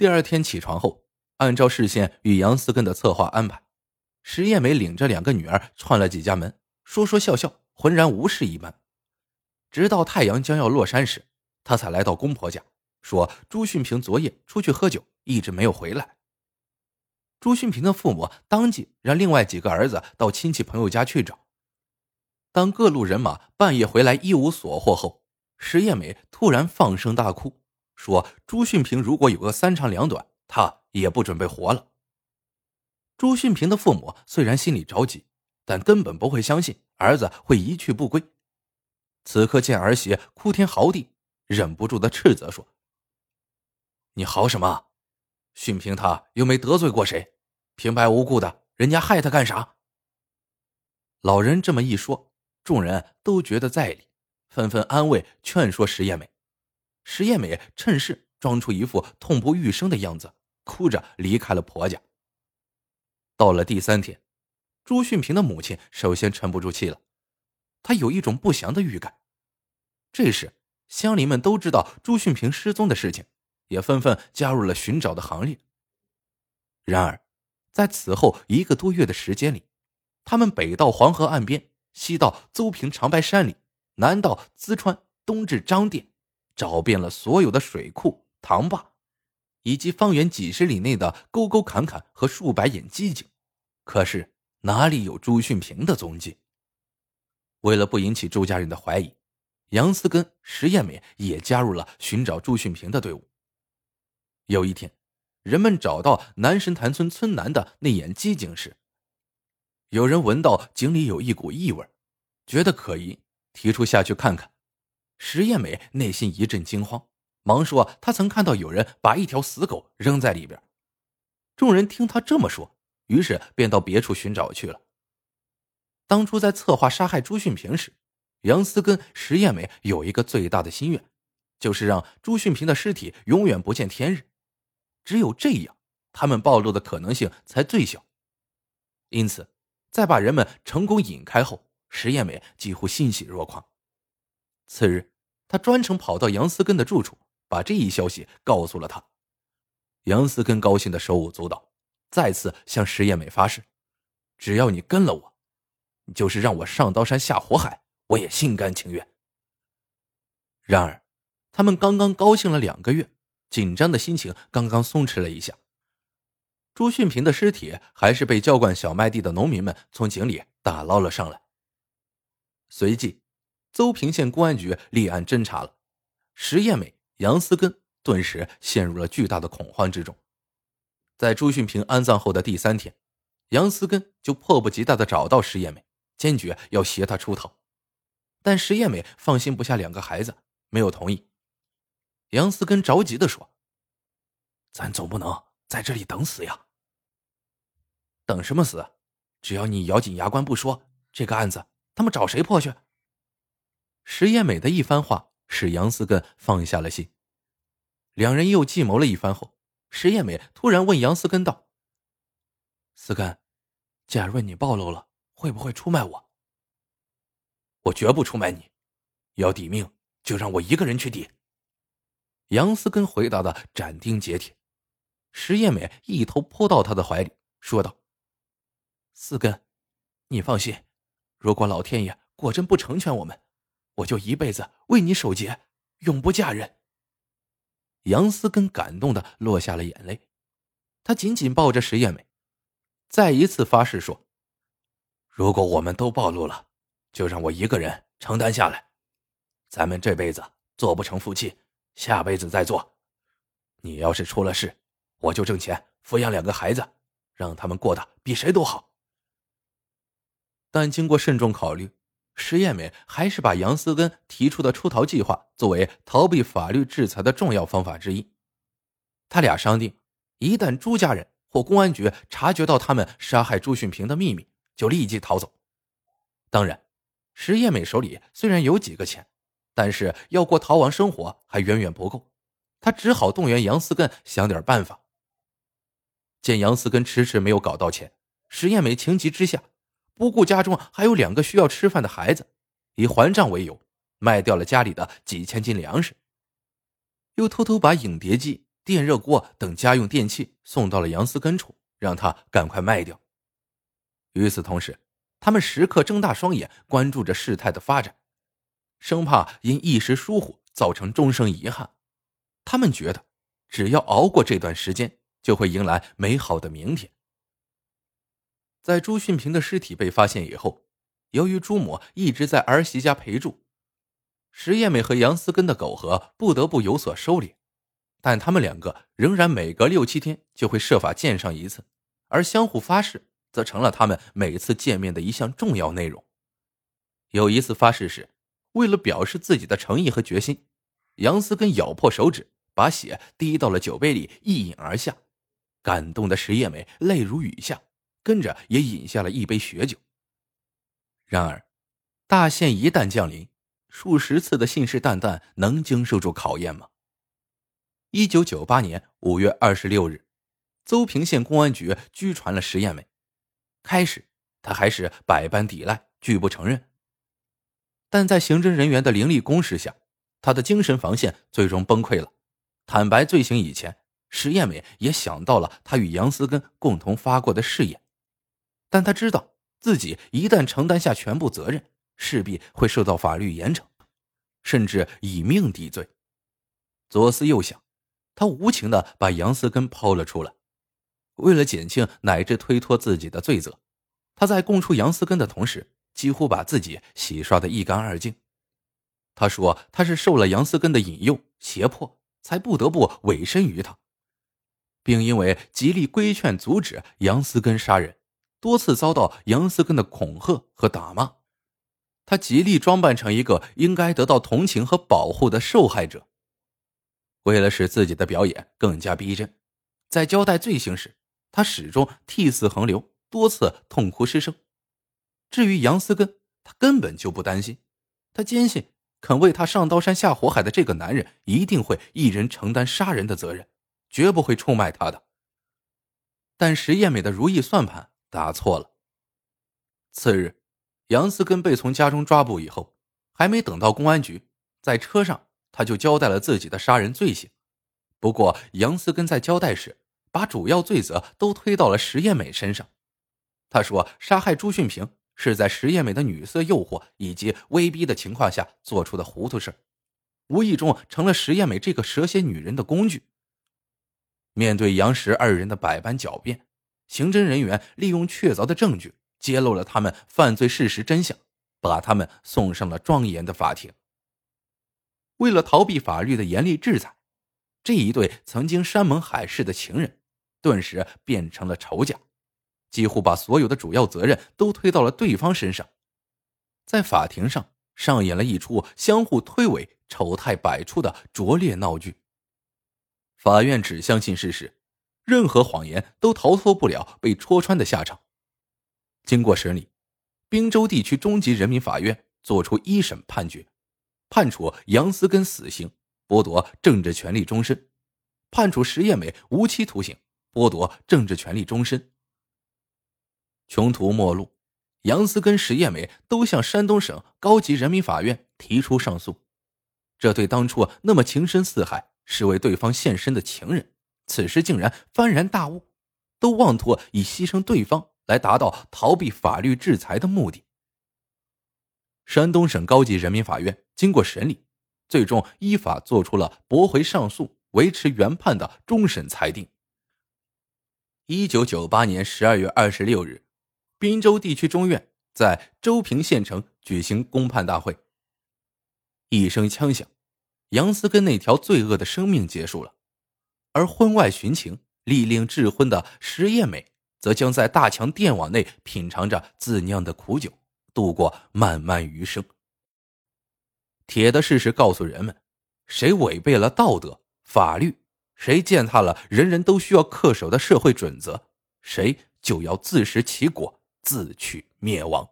第二天起床后，按照事先与杨思根的策划安排，石艳梅领着两个女儿串了几家门，说说笑笑，浑然无事一般。直到太阳将要落山时，她才来到公婆家，说朱训平昨夜出去喝酒，一直没有回来。朱训平的父母当即让另外几个儿子到亲戚朋友家去找。当各路人马半夜回来一无所获后，石艳梅突然放声大哭，说：“朱训平如果有个三长两短，他也不准备活了。”朱训平的父母虽然心里着急，但根本不会相信儿子会一去不归。此刻见儿媳哭天嚎地，忍不住的斥责说：“你好什么？”训平他又没得罪过谁，平白无故的，人家害他干啥？老人这么一说，众人都觉得在理，纷纷安慰劝说石艳美。石艳美趁势装出一副痛不欲生的样子，哭着离开了婆家。到了第三天，朱训平的母亲首先沉不住气了，她有一种不祥的预感。这时，乡邻们都知道朱训平失踪的事情。也纷纷加入了寻找的行列。然而，在此后一个多月的时间里，他们北到黄河岸边，西到邹平长白山里，南到淄川，东至张店，找遍了所有的水库、塘坝，以及方圆几十里内的沟沟坎坎和数百眼机井，可是哪里有朱训平的踪迹？为了不引起朱家人的怀疑，杨思根、石艳美也加入了寻找朱训平的队伍。有一天，人们找到南神潭村村南的那眼机井时，有人闻到井里有一股异味，觉得可疑，提出下去看看。石艳美内心一阵惊慌，忙说她曾看到有人把一条死狗扔在里边。众人听他这么说，于是便到别处寻找去了。当初在策划杀害朱训平时，杨思跟石艳美有一个最大的心愿，就是让朱训平的尸体永远不见天日。只有这样，他们暴露的可能性才最小。因此，在把人们成功引开后，石艳美几乎欣喜若狂。次日，他专程跑到杨思根的住处，把这一消息告诉了他。杨思根高兴的手舞足蹈，再次向石艳美发誓：“只要你跟了我，就是让我上刀山下火海，我也心甘情愿。”然而，他们刚刚高兴了两个月。紧张的心情刚刚松弛了一下，朱训平的尸体还是被浇灌小麦地的农民们从井里打捞了上来。随即，邹平县公安局立案侦查了，石艳美、杨思根顿时陷入了巨大的恐慌之中。在朱训平安葬后的第三天，杨思根就迫不及待的找到石艳美，坚决要携她出逃，但石艳美放心不下两个孩子，没有同意。杨思根着急的说：“咱总不能在这里等死呀！等什么死？只要你咬紧牙关不说，这个案子他们找谁破去？”石艳美的一番话使杨思根放下了心。两人又计谋了一番后，石艳美突然问杨思根道：“思根，假如你暴露了，会不会出卖我？”“我绝不出卖你，要抵命就让我一个人去抵。”杨思根回答的斩钉截铁，石艳美一头扑到他的怀里，说道：“四根，你放心，如果老天爷果真不成全我们，我就一辈子为你守节，永不嫁人。”杨思根感动的落下了眼泪，他紧紧抱着石艳美，再一次发誓说：“如果我们都暴露了，就让我一个人承担下来，咱们这辈子做不成夫妻。”下辈子再做。你要是出了事，我就挣钱抚养两个孩子，让他们过得比谁都好。但经过慎重考虑，石艳美还是把杨思根提出的出逃计划作为逃避法律制裁的重要方法之一。他俩商定，一旦朱家人或公安局察觉到他们杀害朱训平的秘密，就立即逃走。当然，石艳美手里虽然有几个钱。但是要过逃亡生活还远远不够，他只好动员杨思根想点办法。见杨思根迟迟没有搞到钱，石艳美情急之下，不顾家中还有两个需要吃饭的孩子，以还账为由，卖掉了家里的几千斤粮食，又偷偷把影碟机电热锅等家用电器送到了杨思根处，让他赶快卖掉。与此同时，他们时刻睁大双眼关注着事态的发展，生怕因一时疏忽造成终生遗憾。他们觉得，只要熬过这段时间，就会迎来美好的明天。在朱训平的尸体被发现以后，由于朱母一直在儿媳家陪住，石艳美和杨思根的苟合不得不有所收敛，但他们两个仍然每隔六七天就会设法见上一次，而相互发誓则成了他们每次见面的一项重要内容。有一次发誓时，为了表示自己的诚意和决心，杨思根咬破手指，把血滴到了酒杯里一饮而下，感动的石艳美泪如雨下。跟着也饮下了一杯血酒。然而，大限一旦降临，数十次的信誓旦旦能经受住考验吗？一九九八年五月二十六日，邹平县公安局拘传了石艳美。开始，他还是百般抵赖，拒不承认。但在刑侦人员的凌厉攻势下，他的精神防线最终崩溃了。坦白罪行以前，石艳美也想到了他与杨思根共同发过的誓言。但他知道自己一旦承担下全部责任，势必会受到法律严惩，甚至以命抵罪。左思右想，他无情的把杨思根抛了出来。为了减轻乃至推脱自己的罪责，他在供出杨思根的同时，几乎把自己洗刷的一干二净。他说他是受了杨思根的引诱胁迫，才不得不委身于他，并因为极力规劝阻止杨思根杀人。多次遭到杨思根的恐吓和打骂，他极力装扮成一个应该得到同情和保护的受害者。为了使自己的表演更加逼真，在交代罪行时，他始终涕泗横流，多次痛哭失声。至于杨思根，他根本就不担心，他坚信肯为他上刀山下火海的这个男人一定会一人承担杀人的责任，绝不会出卖他的。但石艳美的如意算盘。打错了。次日，杨思根被从家中抓捕以后，还没等到公安局，在车上他就交代了自己的杀人罪行。不过，杨思根在交代时，把主要罪责都推到了石艳美身上。他说，杀害朱训平是在石艳美的女色诱惑以及威逼的情况下做出的糊涂事无意中成了石艳美这个蛇蝎女人的工具。面对杨石二人的百般狡辩。刑侦人员利用确凿的证据揭露了他们犯罪事实真相，把他们送上了庄严的法庭。为了逃避法律的严厉制裁，这一对曾经山盟海誓的情人，顿时变成了仇家，几乎把所有的主要责任都推到了对方身上，在法庭上上演了一出相互推诿、丑态百出的拙劣闹剧。法院只相信事实。任何谎言都逃脱不了被戳穿的下场。经过审理，滨州地区中级人民法院作出一审判决，判处杨思根死刑，剥夺政治权利终身；判处石艳美无期徒刑，剥夺政治权利终身。穷途末路，杨思根、石艳美都向山东省高级人民法院提出上诉。这对当初那么情深似海、是为对方献身的情人。此时竟然幡然大悟，都妄图以牺牲对方来达到逃避法律制裁的目的。山东省高级人民法院经过审理，最终依法作出了驳回上诉、维持原判的终审裁定。一九九八年十二月二十六日，滨州地区中院在周平县城举行公判大会。一声枪响，杨思根那条罪恶的生命结束了。而婚外寻情、力令智婚的石艳美，则将在大强电网内品尝着自酿的苦酒，度过漫漫余生。铁的事实告诉人们：谁违背了道德、法律，谁践踏了人人都需要恪守的社会准则，谁就要自食其果，自取灭亡。